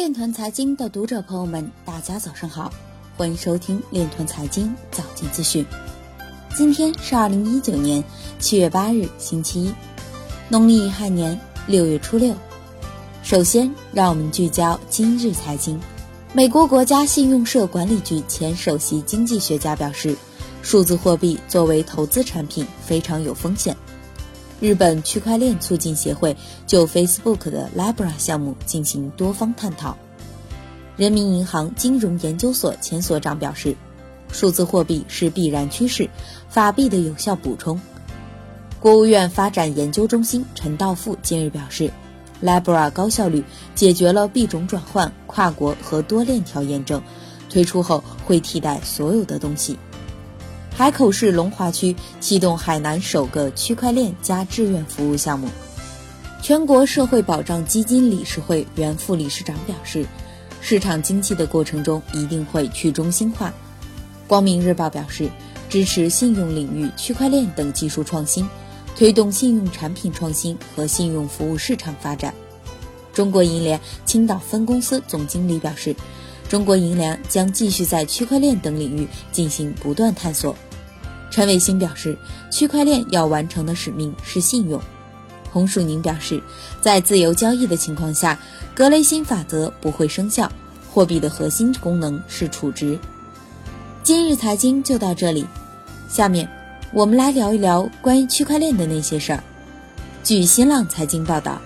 链团财经的读者朋友们，大家早上好，欢迎收听链团财经早间资讯。今天是二零一九年七月八日，星期一，农历亥年六月初六。首先，让我们聚焦今日财经。美国国家信用社管理局前首席经济学家表示，数字货币作为投资产品非常有风险。日本区块链促进协会就 Facebook 的 Libra 项目进行多方探讨。人民银行金融研究所前所长表示，数字货币是必然趋势，法币的有效补充。国务院发展研究中心陈道富近日表示，Libra 高效率解决了币种转换、跨国和多链条验证，推出后会替代所有的东西。海口市龙华区启动海南首个区块链加志愿服务项目。全国社会保障基金理事会原副理事长表示，市场经济的过程中一定会去中心化。光明日报表示，支持信用领域区块链等技术创新，推动信用产品创新和信用服务市场发展。中国银联青岛分公司总经理表示，中国银联将继续在区块链等领域进行不断探索。陈伟星表示，区块链要完成的使命是信用。洪树宁表示，在自由交易的情况下，格雷欣法则不会生效。货币的核心功能是储值。今日财经就到这里，下面我们来聊一聊关于区块链的那些事儿。据新浪财经报道，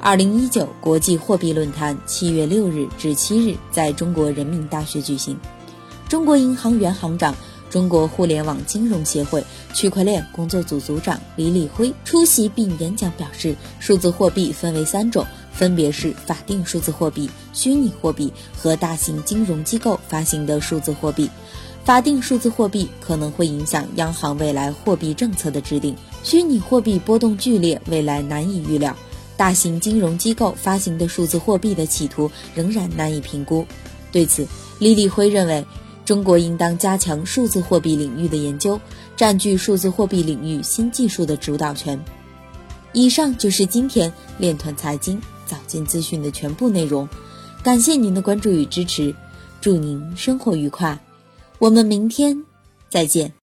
二零一九国际货币论坛七月六日至七日在中国人民大学举行，中国银行原行长。中国互联网金融协会区块链工作组组长李立辉出席并演讲表示，数字货币分为三种，分别是法定数字货币、虚拟货币和大型金融机构发行的数字货币。法定数字货币可能会影响央行未来货币政策的制定，虚拟货币波动剧烈，未来难以预料。大型金融机构发行的数字货币的企图仍然难以评估。对此，李立辉认为。中国应当加强数字货币领域的研究，占据数字货币领域新技术的主导权。以上就是今天链团财经早间资讯的全部内容，感谢您的关注与支持，祝您生活愉快，我们明天再见。